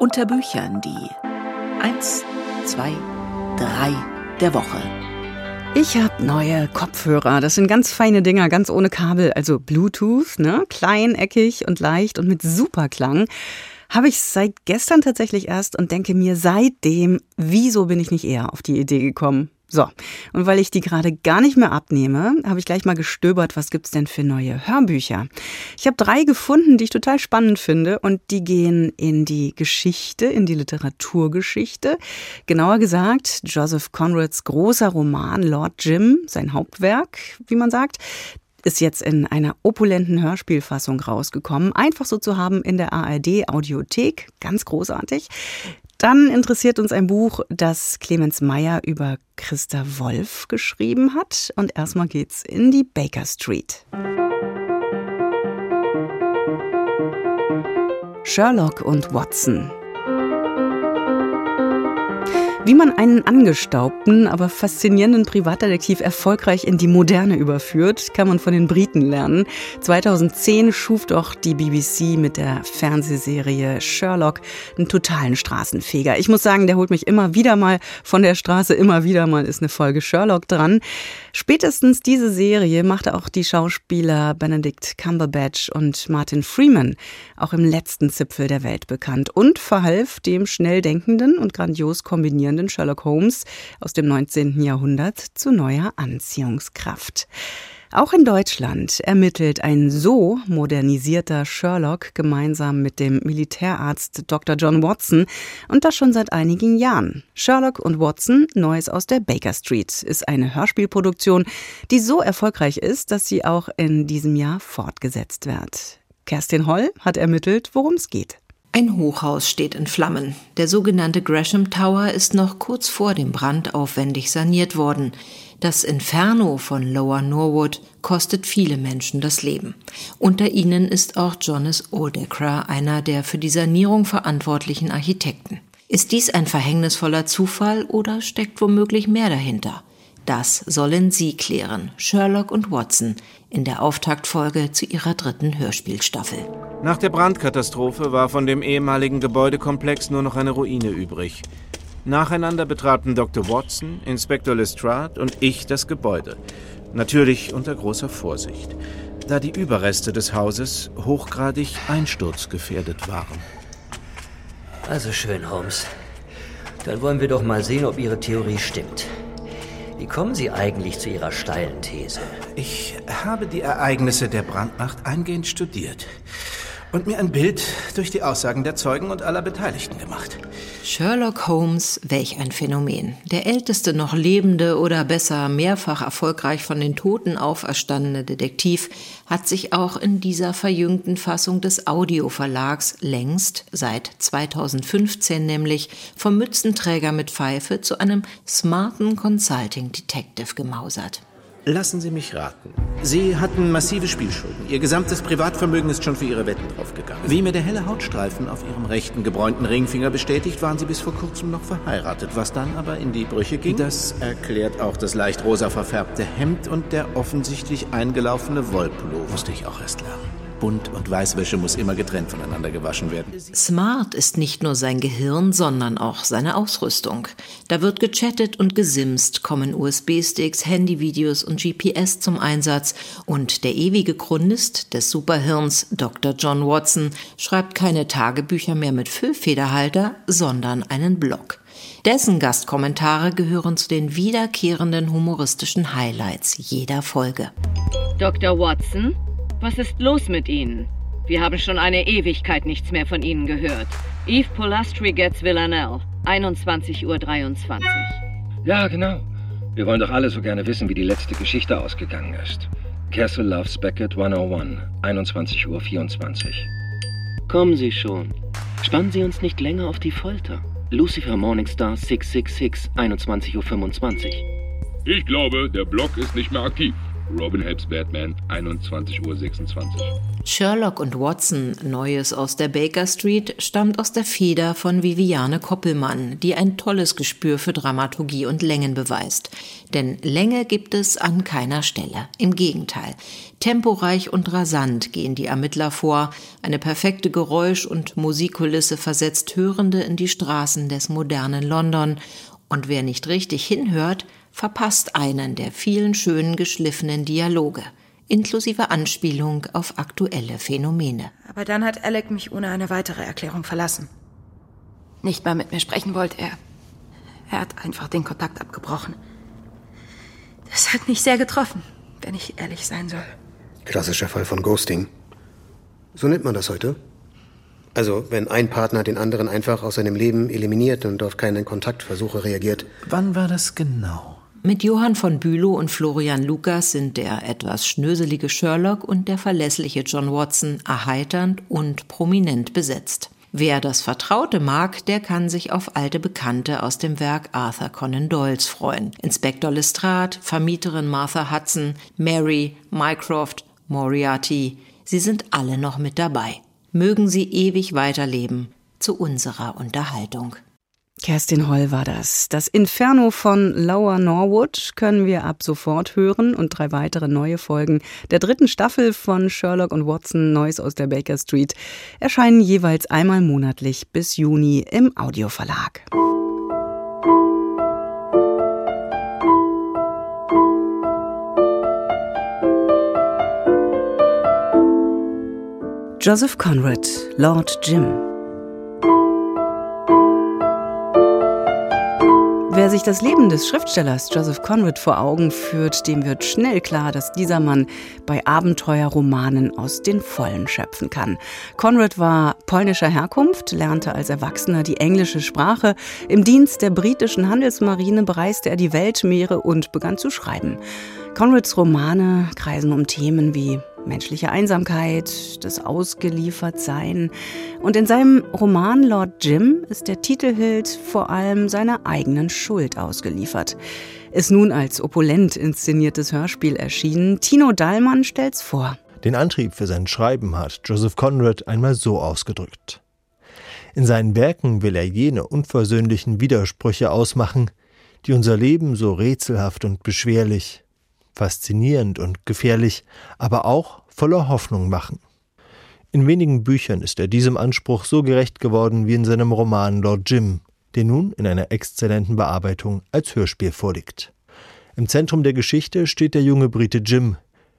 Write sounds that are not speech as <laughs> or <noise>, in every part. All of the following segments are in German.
Unter Büchern die 1, 2, 3 der Woche. Ich habe neue Kopfhörer. Das sind ganz feine Dinger, ganz ohne Kabel, also Bluetooth, ne? Klein, eckig und leicht und mit super Klang. Habe ich seit gestern tatsächlich erst und denke mir seitdem, wieso bin ich nicht eher auf die Idee gekommen? So, und weil ich die gerade gar nicht mehr abnehme, habe ich gleich mal gestöbert, was gibt's denn für neue Hörbücher. Ich habe drei gefunden, die ich total spannend finde und die gehen in die Geschichte, in die Literaturgeschichte. Genauer gesagt, Joseph Conrads großer Roman Lord Jim, sein Hauptwerk, wie man sagt, ist jetzt in einer opulenten Hörspielfassung rausgekommen. Einfach so zu haben in der ARD Audiothek. Ganz großartig. Dann interessiert uns ein Buch, das Clemens Meyer über Christa Wolf geschrieben hat. Und erstmal geht's in die Baker Street. Sherlock und Watson wie man einen angestaubten, aber faszinierenden Privatdetektiv erfolgreich in die Moderne überführt, kann man von den Briten lernen. 2010 schuf doch die BBC mit der Fernsehserie Sherlock einen totalen Straßenfeger. Ich muss sagen, der holt mich immer wieder mal von der Straße, immer wieder mal ist eine Folge Sherlock dran. Spätestens diese Serie machte auch die Schauspieler Benedict Cumberbatch und Martin Freeman auch im letzten Zipfel der Welt bekannt und verhalf dem schnell denkenden und grandios kombinierenden faszinierenden Sherlock Holmes aus dem 19. Jahrhundert zu neuer Anziehungskraft. Auch in Deutschland ermittelt ein so modernisierter Sherlock gemeinsam mit dem Militärarzt Dr. John Watson und das schon seit einigen Jahren. Sherlock und Watson, Neues aus der Baker Street, ist eine Hörspielproduktion, die so erfolgreich ist, dass sie auch in diesem Jahr fortgesetzt wird. Kerstin Holl hat ermittelt, worum es geht. Ein Hochhaus steht in Flammen. Der sogenannte Gresham Tower ist noch kurz vor dem Brand aufwendig saniert worden. Das Inferno von Lower Norwood kostet viele Menschen das Leben. Unter ihnen ist auch Jonas Oldacre, einer der für die Sanierung verantwortlichen Architekten. Ist dies ein verhängnisvoller Zufall oder steckt womöglich mehr dahinter? Das sollen Sie klären, Sherlock und Watson, in der Auftaktfolge zu ihrer dritten Hörspielstaffel. Nach der Brandkatastrophe war von dem ehemaligen Gebäudekomplex nur noch eine Ruine übrig. Nacheinander betraten Dr. Watson, Inspektor Lestrade und ich das Gebäude. Natürlich unter großer Vorsicht, da die Überreste des Hauses hochgradig einsturzgefährdet waren. Also schön, Holmes. Dann wollen wir doch mal sehen, ob Ihre Theorie stimmt. Wie kommen Sie eigentlich zu Ihrer steilen These? Ich habe die Ereignisse der Brandnacht eingehend studiert und mir ein Bild durch die Aussagen der Zeugen und aller Beteiligten gemacht. Sherlock Holmes, welch ein Phänomen. Der älteste noch lebende oder besser mehrfach erfolgreich von den Toten auferstandene Detektiv hat sich auch in dieser verjüngten Fassung des Audioverlags längst, seit 2015 nämlich, vom Mützenträger mit Pfeife zu einem smarten Consulting Detective gemausert. Lassen Sie mich raten. Sie hatten massive Spielschulden. Ihr gesamtes Privatvermögen ist schon für Ihre Wetten draufgegangen. Wie mir der helle Hautstreifen auf Ihrem rechten gebräunten Ringfinger bestätigt, waren Sie bis vor kurzem noch verheiratet. Was dann aber in die Brüche ging, das erklärt auch das leicht rosa verfärbte Hemd und der offensichtlich eingelaufene Wollpullover. Musste ich auch erst lernen. Bunt- und Weißwäsche muss immer getrennt voneinander gewaschen werden. Smart ist nicht nur sein Gehirn, sondern auch seine Ausrüstung. Da wird gechattet und gesimst, kommen USB-Sticks, Handyvideos und GPS zum Einsatz und der ewige Chronist des Superhirns, Dr. John Watson, schreibt keine Tagebücher mehr mit Füllfederhalter, sondern einen Blog. Dessen Gastkommentare gehören zu den wiederkehrenden humoristischen Highlights jeder Folge. Dr. Watson, was ist los mit Ihnen? Wir haben schon eine Ewigkeit nichts mehr von Ihnen gehört. Eve Polastri gets Villanelle, 21.23 Uhr. Ja, genau. Wir wollen doch alle so gerne wissen, wie die letzte Geschichte ausgegangen ist. Castle loves Beckett 101, 21.24 Uhr. Kommen Sie schon. Spannen Sie uns nicht länger auf die Folter. Lucifer Morningstar 666, 21.25 Uhr. Ich glaube, der Block ist nicht mehr aktiv. Robin helps Batman, 21.26 Uhr. Sherlock und Watson, Neues aus der Baker Street, stammt aus der Feder von Viviane Koppelmann, die ein tolles Gespür für Dramaturgie und Längen beweist. Denn Länge gibt es an keiner Stelle. Im Gegenteil. Temporeich und rasant gehen die Ermittler vor. Eine perfekte Geräusch- und Musikkulisse versetzt Hörende in die Straßen des modernen London. Und wer nicht richtig hinhört, verpasst einen der vielen schönen geschliffenen Dialoge, inklusive Anspielung auf aktuelle Phänomene. Aber dann hat Alec mich ohne eine weitere Erklärung verlassen. Nicht mal mit mir sprechen wollte er. Er hat einfach den Kontakt abgebrochen. Das hat mich sehr getroffen, wenn ich ehrlich sein soll. Klassischer Fall von Ghosting. So nennt man das heute. Also, wenn ein Partner den anderen einfach aus seinem Leben eliminiert und auf keine Kontaktversuche reagiert. Wann war das genau? Mit Johann von Bülow und Florian Lukas sind der etwas schnöselige Sherlock und der verlässliche John Watson erheiternd und prominent besetzt. Wer das Vertraute mag, der kann sich auf alte Bekannte aus dem Werk Arthur Conan Doyles freuen. Inspektor Lestrade, Vermieterin Martha Hudson, Mary, Mycroft, Moriarty, sie sind alle noch mit dabei. Mögen sie ewig weiterleben zu unserer Unterhaltung. Kerstin Holl war das. Das Inferno von Lower Norwood können wir ab sofort hören und drei weitere neue Folgen der dritten Staffel von Sherlock und Watson Neues aus der Baker Street erscheinen jeweils einmal monatlich bis Juni im Audioverlag. Joseph Conrad, Lord Jim. Wer sich das Leben des Schriftstellers Joseph Conrad vor Augen führt, dem wird schnell klar, dass dieser Mann bei Abenteuerromanen aus den Vollen schöpfen kann. Conrad war polnischer Herkunft, lernte als Erwachsener die englische Sprache. Im Dienst der britischen Handelsmarine bereiste er die Weltmeere und begann zu schreiben. Conrads Romane kreisen um Themen wie menschliche Einsamkeit, das Ausgeliefertsein. Und in seinem Roman Lord Jim ist der Titelheld vor allem seiner eigenen Schuld ausgeliefert. Ist nun als opulent inszeniertes Hörspiel erschienen. Tino Dallmann stellt's vor. Den Antrieb für sein Schreiben hat Joseph Conrad einmal so ausgedrückt. In seinen Werken will er jene unversöhnlichen Widersprüche ausmachen, die unser Leben so rätselhaft und beschwerlich, faszinierend und gefährlich, aber auch voller Hoffnung machen. In wenigen Büchern ist er diesem Anspruch so gerecht geworden wie in seinem Roman Lord Jim, der nun in einer exzellenten Bearbeitung als Hörspiel vorliegt. Im Zentrum der Geschichte steht der junge Brite Jim,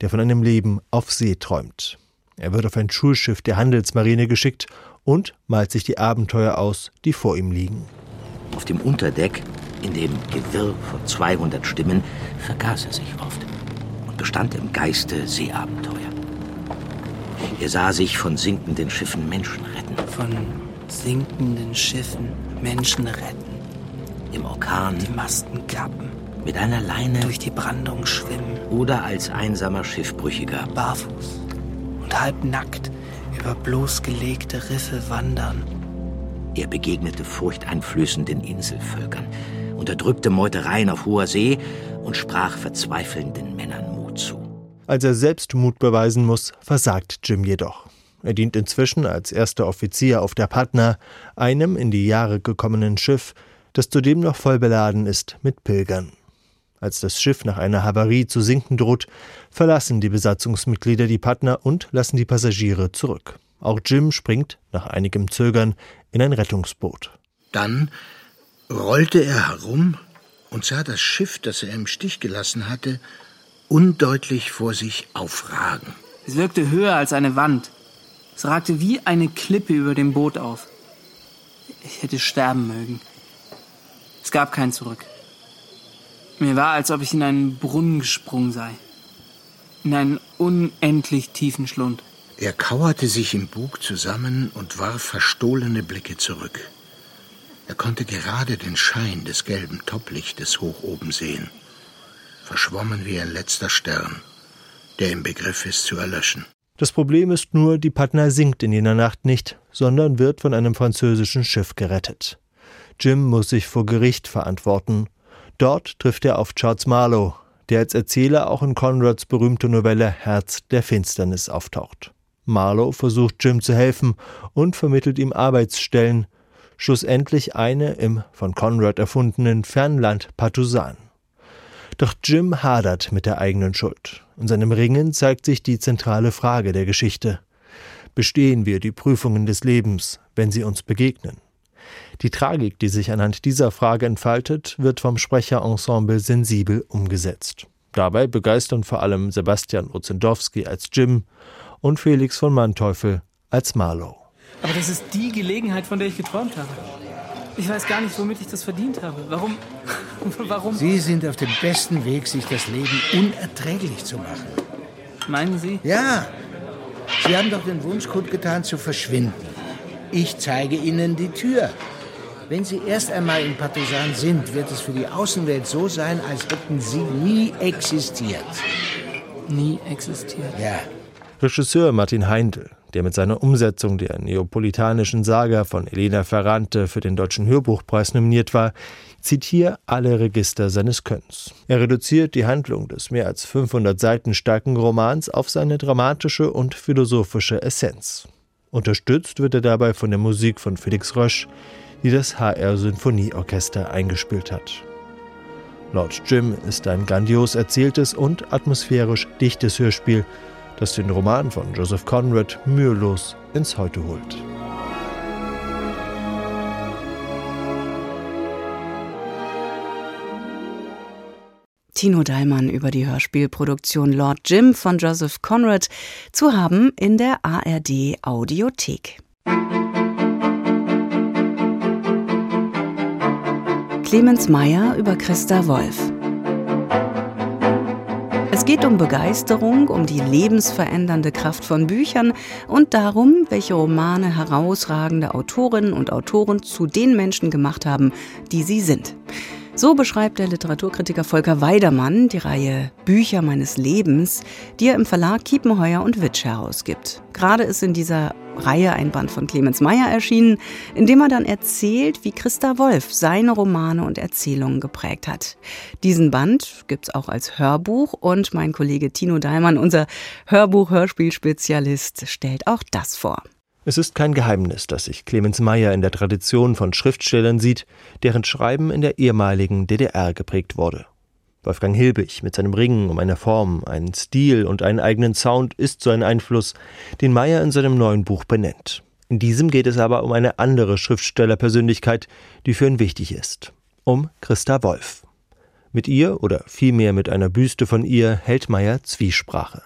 der von einem Leben auf See träumt. Er wird auf ein Schulschiff der Handelsmarine geschickt und malt sich die Abenteuer aus, die vor ihm liegen. Auf dem Unterdeck, in dem Gewirr von 200 Stimmen, vergaß er sich oft und bestand im Geiste Seeabenteuer. Er sah sich von sinkenden Schiffen Menschen retten. Von sinkenden Schiffen Menschen retten. Im Orkan. Die Masten klappen. Mit einer Leine. Durch die Brandung schwimmen. Oder als einsamer Schiffbrüchiger. Barfuß. Und halbnackt über bloßgelegte Riffe wandern. Er begegnete furchteinflößenden Inselvölkern, unterdrückte Meutereien auf hoher See und sprach verzweifelnden Männern Mut zu. Als er selbst Mut beweisen muss, versagt Jim jedoch. Er dient inzwischen als erster Offizier auf der Patna, einem in die Jahre gekommenen Schiff, das zudem noch voll beladen ist mit Pilgern. Als das Schiff nach einer Havarie zu sinken droht, verlassen die Besatzungsmitglieder die Patna und lassen die Passagiere zurück. Auch Jim springt, nach einigem Zögern, in ein Rettungsboot. Dann rollte er herum und sah das Schiff, das er im Stich gelassen hatte, undeutlich vor sich aufragen. Es wirkte höher als eine Wand. Es ragte wie eine Klippe über dem Boot auf. Ich hätte sterben mögen. Es gab kein Zurück. Mir war, als ob ich in einen Brunnen gesprungen sei. In einen unendlich tiefen Schlund. Er kauerte sich im Bug zusammen und warf verstohlene Blicke zurück. Er konnte gerade den Schein des gelben Topplichtes hoch oben sehen verschwommen wie ein letzter Stern, der im Begriff ist zu erlöschen. Das Problem ist nur, die Patna sinkt in jener Nacht nicht, sondern wird von einem französischen Schiff gerettet. Jim muss sich vor Gericht verantworten. Dort trifft er auf Charles Marlowe, der als Erzähler auch in Conrads berühmter Novelle Herz der Finsternis auftaucht. Marlowe versucht Jim zu helfen und vermittelt ihm Arbeitsstellen, schlussendlich eine im von Conrad erfundenen Fernland Patusan. Doch Jim hadert mit der eigenen Schuld. In seinem Ringen zeigt sich die zentrale Frage der Geschichte. Bestehen wir die Prüfungen des Lebens, wenn sie uns begegnen? Die Tragik, die sich anhand dieser Frage entfaltet, wird vom Sprecherensemble sensibel umgesetzt. Dabei begeistern vor allem Sebastian Ozendowski als Jim und Felix von Manteuffel als Marlow. Aber das ist die Gelegenheit, von der ich geträumt habe. Ich weiß gar nicht, womit ich das verdient habe. Warum? <laughs> Warum? Sie sind auf dem besten Weg, sich das Leben unerträglich zu machen. Meinen Sie? Ja. Sie haben doch den Wunsch kundgetan, zu verschwinden. Ich zeige Ihnen die Tür. Wenn Sie erst einmal in Patusan sind, wird es für die Außenwelt so sein, als hätten Sie nie existiert. Nie existiert? Ja. Regisseur Martin Heindl, der mit seiner Umsetzung der neapolitanischen Saga von Elena Ferrante für den Deutschen Hörbuchpreis nominiert war, zieht hier alle Register seines Könns. Er reduziert die Handlung des mehr als 500 Seiten starken Romans auf seine dramatische und philosophische Essenz. Unterstützt wird er dabei von der Musik von Felix Rösch, die das HR Sinfonieorchester eingespielt hat. Lord Jim ist ein grandios erzähltes und atmosphärisch dichtes Hörspiel, das den Roman von Joseph Conrad mühelos ins Heute holt. Tino Dallmann über die Hörspielproduktion Lord Jim von Joseph Conrad zu haben in der ARD Audiothek. Clemens Meyer über Christa Wolf. Es geht um Begeisterung, um die lebensverändernde Kraft von Büchern und darum, welche Romane herausragende Autorinnen und Autoren zu den Menschen gemacht haben, die sie sind. So beschreibt der Literaturkritiker Volker Weidermann die Reihe Bücher meines Lebens, die er im Verlag Kiepenheuer und Witsch herausgibt. Gerade ist in dieser Reihe ein Band von Clemens Meyer erschienen, in dem er dann erzählt, wie Christa Wolf seine Romane und Erzählungen geprägt hat. Diesen Band gibt's auch als Hörbuch und mein Kollege Tino Daimann, unser Hörbuch-Hörspielspezialist, stellt auch das vor. Es ist kein Geheimnis, dass sich Clemens Meyer in der Tradition von Schriftstellern sieht, deren Schreiben in der ehemaligen DDR geprägt wurde. Wolfgang Hilbig mit seinem Ringen um eine Form, einen Stil und einen eigenen Sound ist so ein Einfluss, den Meyer in seinem neuen Buch benennt. In diesem geht es aber um eine andere Schriftstellerpersönlichkeit, die für ihn wichtig ist. Um Christa Wolf. Mit ihr oder vielmehr mit einer Büste von ihr hält Meyer Zwiesprache.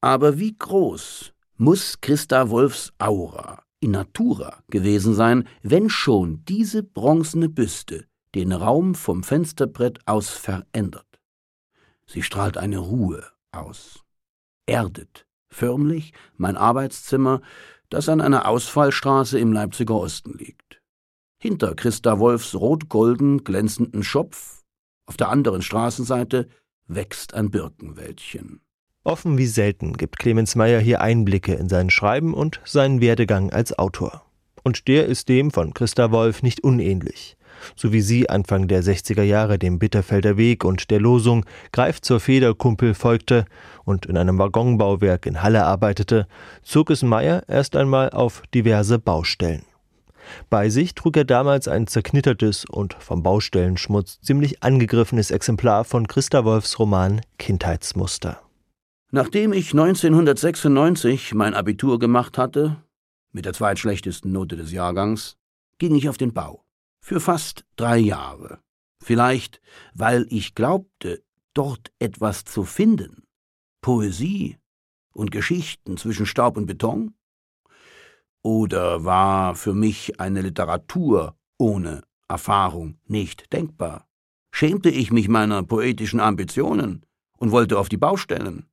Aber wie groß muss Christa Wolfs Aura in Natura gewesen sein, wenn schon diese bronzene Büste den Raum vom Fensterbrett aus verändert. Sie strahlt eine Ruhe aus, erdet förmlich mein Arbeitszimmer, das an einer Ausfallstraße im Leipziger Osten liegt. Hinter Christa Wolfs rot-golden glänzenden Schopf, auf der anderen Straßenseite, wächst ein Birkenwäldchen. Offen wie selten gibt Clemens Meyer hier Einblicke in sein Schreiben und seinen Werdegang als Autor. Und der ist dem von Christa Wolf nicht unähnlich. So wie sie Anfang der 60er Jahre dem Bitterfelder Weg und der Losung Greif zur Federkumpel folgte und in einem Waggonbauwerk in Halle arbeitete, zog es Meyer erst einmal auf diverse Baustellen. Bei sich trug er damals ein zerknittertes und vom Baustellenschmutz ziemlich angegriffenes Exemplar von Christa Wolfs Roman Kindheitsmuster. Nachdem ich 1996 mein Abitur gemacht hatte, mit der zweitschlechtesten Note des Jahrgangs, ging ich auf den Bau. Für fast drei Jahre. Vielleicht, weil ich glaubte, dort etwas zu finden. Poesie und Geschichten zwischen Staub und Beton? Oder war für mich eine Literatur ohne Erfahrung nicht denkbar? Schämte ich mich meiner poetischen Ambitionen und wollte auf die Baustellen?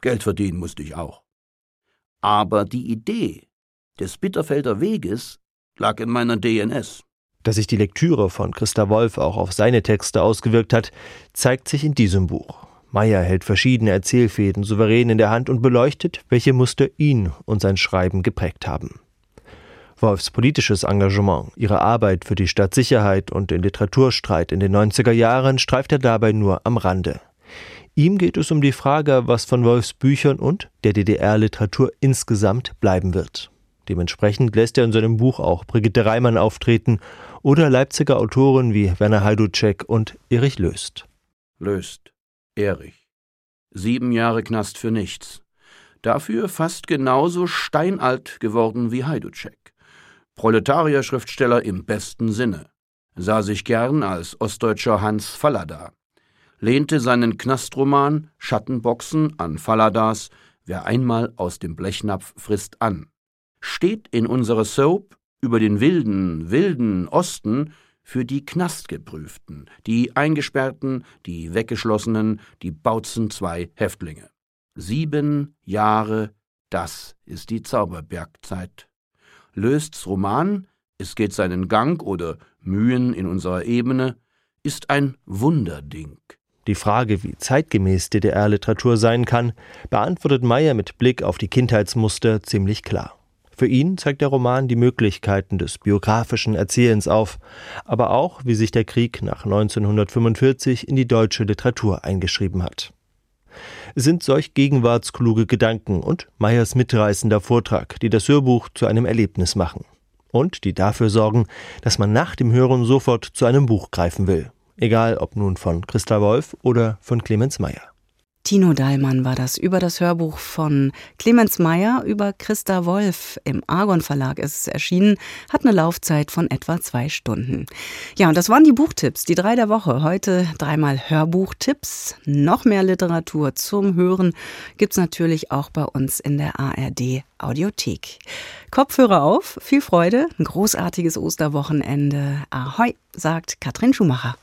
Geld verdienen musste ich auch. Aber die Idee des Bitterfelder Weges lag in meiner DNS. Dass sich die Lektüre von Christa Wolf auch auf seine Texte ausgewirkt hat, zeigt sich in diesem Buch. Meyer hält verschiedene Erzählfäden souverän in der Hand und beleuchtet, welche Muster ihn und sein Schreiben geprägt haben. Wolfs politisches Engagement, ihre Arbeit für die Stadtsicherheit und den Literaturstreit in den 90er Jahren streift er dabei nur am Rande. Ihm geht es um die Frage, was von Wolfs Büchern und der DDR-Literatur insgesamt bleiben wird. Dementsprechend lässt er in seinem Buch auch Brigitte Reimann auftreten oder Leipziger Autoren wie Werner Heiduczek und Erich Löst. Löst. Erich. Sieben Jahre Knast für nichts. Dafür fast genauso steinalt geworden wie Heiduczek. Proletarierschriftsteller im besten Sinne. Sah sich gern als ostdeutscher Hans Fallada lehnte seinen Knastroman Schattenboxen an Falladas Wer einmal aus dem Blechnapf frisst an. Steht in unserer Soap über den wilden, wilden Osten für die Knastgeprüften, die Eingesperrten, die Weggeschlossenen, die Bautzen zwei Häftlinge. Sieben Jahre, das ist die Zauberbergzeit. Lösts Roman, es geht seinen Gang oder Mühen in unserer Ebene, ist ein Wunderding. Die Frage, wie zeitgemäß DDR-Literatur sein kann, beantwortet Meyer mit Blick auf die Kindheitsmuster ziemlich klar. Für ihn zeigt der Roman die Möglichkeiten des biografischen Erzählens auf, aber auch, wie sich der Krieg nach 1945 in die deutsche Literatur eingeschrieben hat. Es sind solch gegenwartskluge Gedanken und Meyers mitreißender Vortrag, die das Hörbuch zu einem Erlebnis machen und die dafür sorgen, dass man nach dem Hören sofort zu einem Buch greifen will egal ob nun von Christa Wolf oder von Clemens Meyer. Tino Dahlmann war das über das Hörbuch von Clemens Meyer über Christa Wolf. Im Argon Verlag ist es erschienen, hat eine Laufzeit von etwa zwei Stunden. Ja, und das waren die Buchtipps, die drei der Woche. Heute dreimal Hörbuchtipps. Noch mehr Literatur zum Hören gibt's natürlich auch bei uns in der ARD Audiothek. Kopfhörer auf, viel Freude, ein großartiges Osterwochenende. Ahoi, sagt Katrin Schumacher.